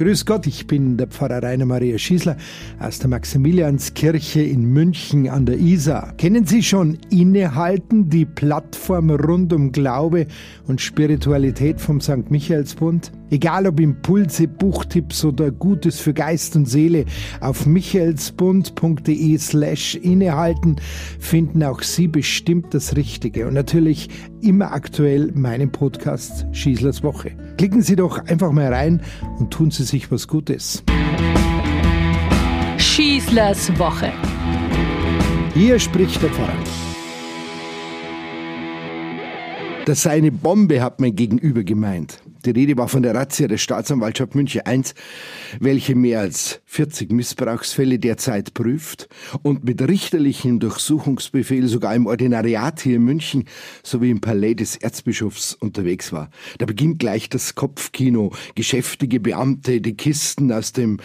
Grüß Gott, ich bin der Pfarrer Rainer Maria Schießler aus der Maximilianskirche in München an der Isar. Kennen Sie schon Innehalten, die Plattform rund um Glaube und Spiritualität vom St. Michaelsbund? Egal ob Impulse, Buchtipps oder Gutes für Geist und Seele, auf michaelsbund.de slash innehalten finden auch Sie bestimmt das Richtige und natürlich immer aktuell meinen Podcast Schießlers Woche. Klicken Sie doch einfach mal rein und tun Sie sich was Gutes. Schießlers Woche. Hier spricht der Pfarrer. Das sei eine Bombe, hat mein Gegenüber gemeint. Die Rede war von der Razzia der Staatsanwaltschaft München I, welche mehr als 40 Missbrauchsfälle derzeit prüft und mit richterlichem Durchsuchungsbefehl sogar im Ordinariat hier in München sowie im Palais des Erzbischofs unterwegs war. Da beginnt gleich das Kopfkino. Geschäftige Beamte die Kisten aus dem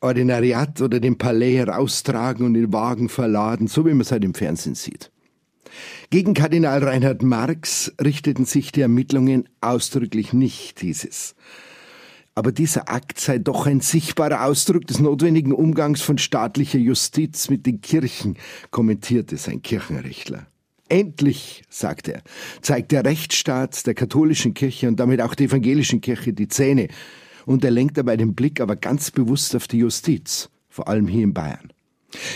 Ordinariat oder dem Palais heraustragen und in Wagen verladen, so wie man es halt im Fernsehen sieht. Gegen Kardinal Reinhard Marx richteten sich die Ermittlungen ausdrücklich nicht, hieß es. Aber dieser Akt sei doch ein sichtbarer Ausdruck des notwendigen Umgangs von staatlicher Justiz mit den Kirchen, kommentierte sein Kirchenrechtler. Endlich, sagt er, zeigt der Rechtsstaat der katholischen Kirche und damit auch der evangelischen Kirche die Zähne, und er lenkt dabei den Blick aber ganz bewusst auf die Justiz, vor allem hier in Bayern.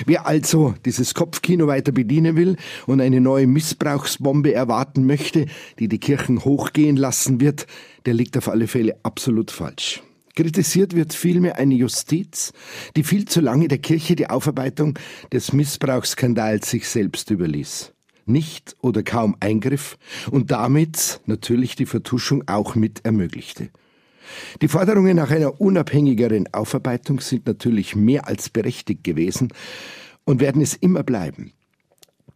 Wer also dieses Kopfkino weiter bedienen will und eine neue Missbrauchsbombe erwarten möchte, die die Kirchen hochgehen lassen wird, der liegt auf alle Fälle absolut falsch. Kritisiert wird vielmehr eine Justiz, die viel zu lange der Kirche die Aufarbeitung des Missbrauchsskandals sich selbst überließ. Nicht oder kaum Eingriff und damit natürlich die Vertuschung auch mit ermöglichte. Die Forderungen nach einer unabhängigeren Aufarbeitung sind natürlich mehr als berechtigt gewesen und werden es immer bleiben.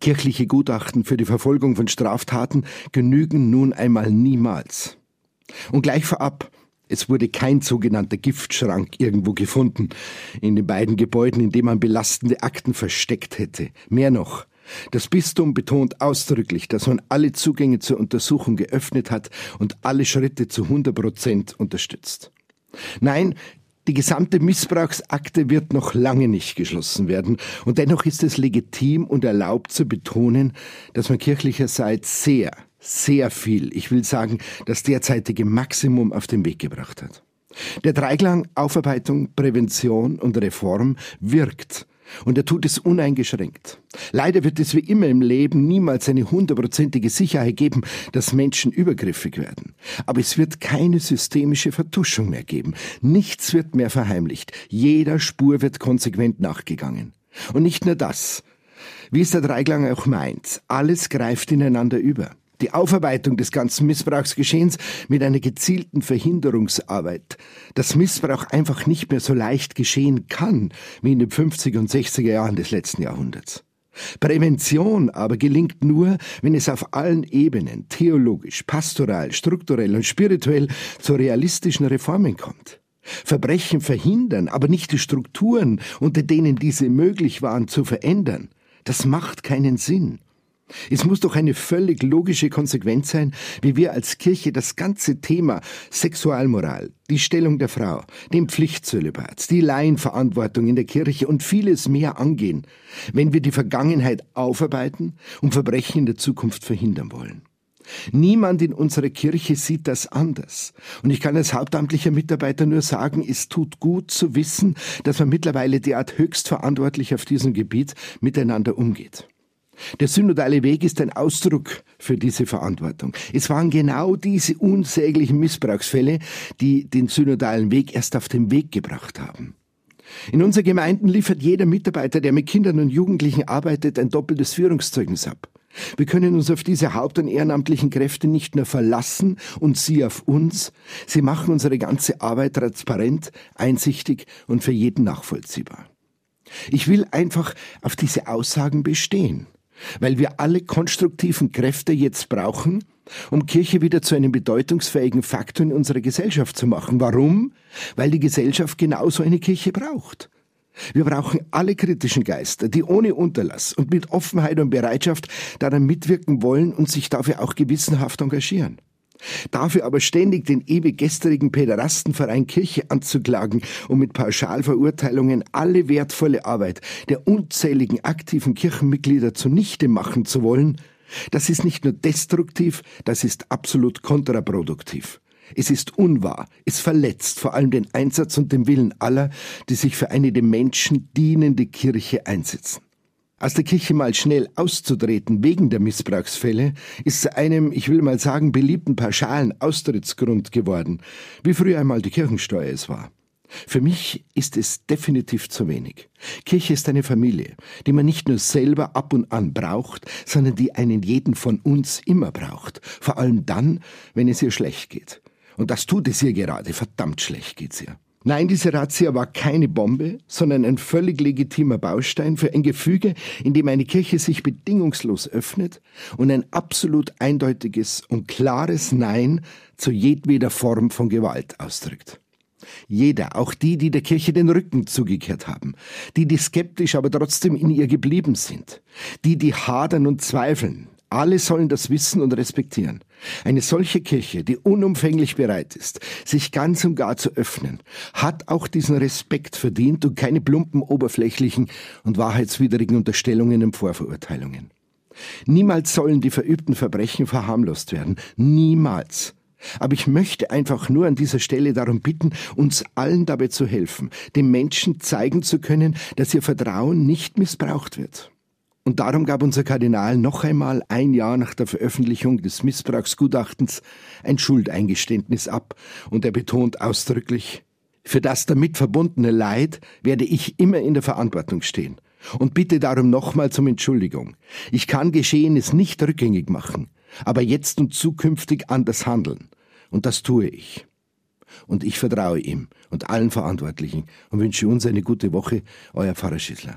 Kirchliche Gutachten für die Verfolgung von Straftaten genügen nun einmal niemals. Und gleich vorab, es wurde kein sogenannter Giftschrank irgendwo gefunden in den beiden Gebäuden, in dem man belastende Akten versteckt hätte. Mehr noch, das Bistum betont ausdrücklich, dass man alle Zugänge zur Untersuchung geöffnet hat und alle Schritte zu 100 Prozent unterstützt. Nein, die gesamte Missbrauchsakte wird noch lange nicht geschlossen werden, und dennoch ist es legitim und erlaubt zu betonen, dass man kirchlicherseits sehr, sehr viel, ich will sagen, das derzeitige Maximum auf den Weg gebracht hat. Der Dreiklang Aufarbeitung, Prävention und Reform wirkt und er tut es uneingeschränkt. Leider wird es wie immer im Leben niemals eine hundertprozentige Sicherheit geben, dass Menschen übergriffig werden. Aber es wird keine systemische Vertuschung mehr geben. Nichts wird mehr verheimlicht. Jeder Spur wird konsequent nachgegangen. Und nicht nur das. Wie es der Dreiklang auch meint, alles greift ineinander über die Aufarbeitung des ganzen Missbrauchsgeschehens mit einer gezielten Verhinderungsarbeit, dass Missbrauch einfach nicht mehr so leicht geschehen kann wie in den 50er und 60er Jahren des letzten Jahrhunderts. Prävention aber gelingt nur, wenn es auf allen Ebenen, theologisch, pastoral, strukturell und spirituell zu realistischen Reformen kommt. Verbrechen verhindern, aber nicht die Strukturen, unter denen diese möglich waren, zu verändern. Das macht keinen Sinn. Es muss doch eine völlig logische Konsequenz sein, wie wir als Kirche das ganze Thema Sexualmoral, die Stellung der Frau, den Pflichtzölibat, die Laienverantwortung in der Kirche und vieles mehr angehen, wenn wir die Vergangenheit aufarbeiten und Verbrechen in der Zukunft verhindern wollen. Niemand in unserer Kirche sieht das anders. Und ich kann als hauptamtlicher Mitarbeiter nur sagen, es tut gut zu wissen, dass man mittlerweile derart höchstverantwortlich auf diesem Gebiet miteinander umgeht. Der synodale Weg ist ein Ausdruck für diese Verantwortung. Es waren genau diese unsäglichen Missbrauchsfälle, die den synodalen Weg erst auf den Weg gebracht haben. In unseren Gemeinden liefert jeder Mitarbeiter, der mit Kindern und Jugendlichen arbeitet, ein doppeltes Führungszeugnis ab. Wir können uns auf diese haupt- und ehrenamtlichen Kräfte nicht nur verlassen und sie auf uns. Sie machen unsere ganze Arbeit transparent, einsichtig und für jeden nachvollziehbar. Ich will einfach auf diese Aussagen bestehen weil wir alle konstruktiven Kräfte jetzt brauchen, um Kirche wieder zu einem bedeutungsfähigen Faktor in unserer Gesellschaft zu machen. Warum? Weil die Gesellschaft genauso eine Kirche braucht. Wir brauchen alle kritischen Geister, die ohne Unterlass und mit Offenheit und Bereitschaft daran mitwirken wollen und sich dafür auch gewissenhaft engagieren. Dafür aber ständig den ewig gestrigen Päderastenverein Kirche anzuklagen und mit Pauschalverurteilungen alle wertvolle Arbeit der unzähligen aktiven Kirchenmitglieder zunichte machen zu wollen, das ist nicht nur destruktiv, das ist absolut kontraproduktiv. Es ist unwahr, es verletzt vor allem den Einsatz und den Willen aller, die sich für eine dem Menschen dienende Kirche einsetzen. Aus der Kirche mal schnell auszutreten wegen der Missbrauchsfälle ist zu einem, ich will mal sagen, beliebten pauschalen Austrittsgrund geworden, wie früher einmal die Kirchensteuer es war. Für mich ist es definitiv zu wenig. Kirche ist eine Familie, die man nicht nur selber ab und an braucht, sondern die einen jeden von uns immer braucht. Vor allem dann, wenn es ihr schlecht geht. Und das tut es ihr gerade. Verdammt schlecht geht's ihr. Nein, diese Razzia war keine Bombe, sondern ein völlig legitimer Baustein für ein Gefüge, in dem eine Kirche sich bedingungslos öffnet und ein absolut eindeutiges und klares Nein zu jedweder Form von Gewalt ausdrückt. Jeder, auch die, die der Kirche den Rücken zugekehrt haben, die, die skeptisch aber trotzdem in ihr geblieben sind, die, die hadern und zweifeln, alle sollen das wissen und respektieren. Eine solche Kirche, die unumfänglich bereit ist, sich ganz und gar zu öffnen, hat auch diesen Respekt verdient und keine plumpen, oberflächlichen und wahrheitswidrigen Unterstellungen und Vorverurteilungen. Niemals sollen die verübten Verbrechen verharmlost werden. Niemals. Aber ich möchte einfach nur an dieser Stelle darum bitten, uns allen dabei zu helfen, den Menschen zeigen zu können, dass ihr Vertrauen nicht missbraucht wird. Und darum gab unser Kardinal noch einmal ein Jahr nach der Veröffentlichung des Missbrauchsgutachtens ein Schuldeingeständnis ab und er betont ausdrücklich, für das damit verbundene Leid werde ich immer in der Verantwortung stehen und bitte darum nochmals um Entschuldigung. Ich kann Geschehenes nicht rückgängig machen, aber jetzt und zukünftig anders handeln. Und das tue ich. Und ich vertraue ihm und allen Verantwortlichen und wünsche uns eine gute Woche, euer Pfarrer Schissler.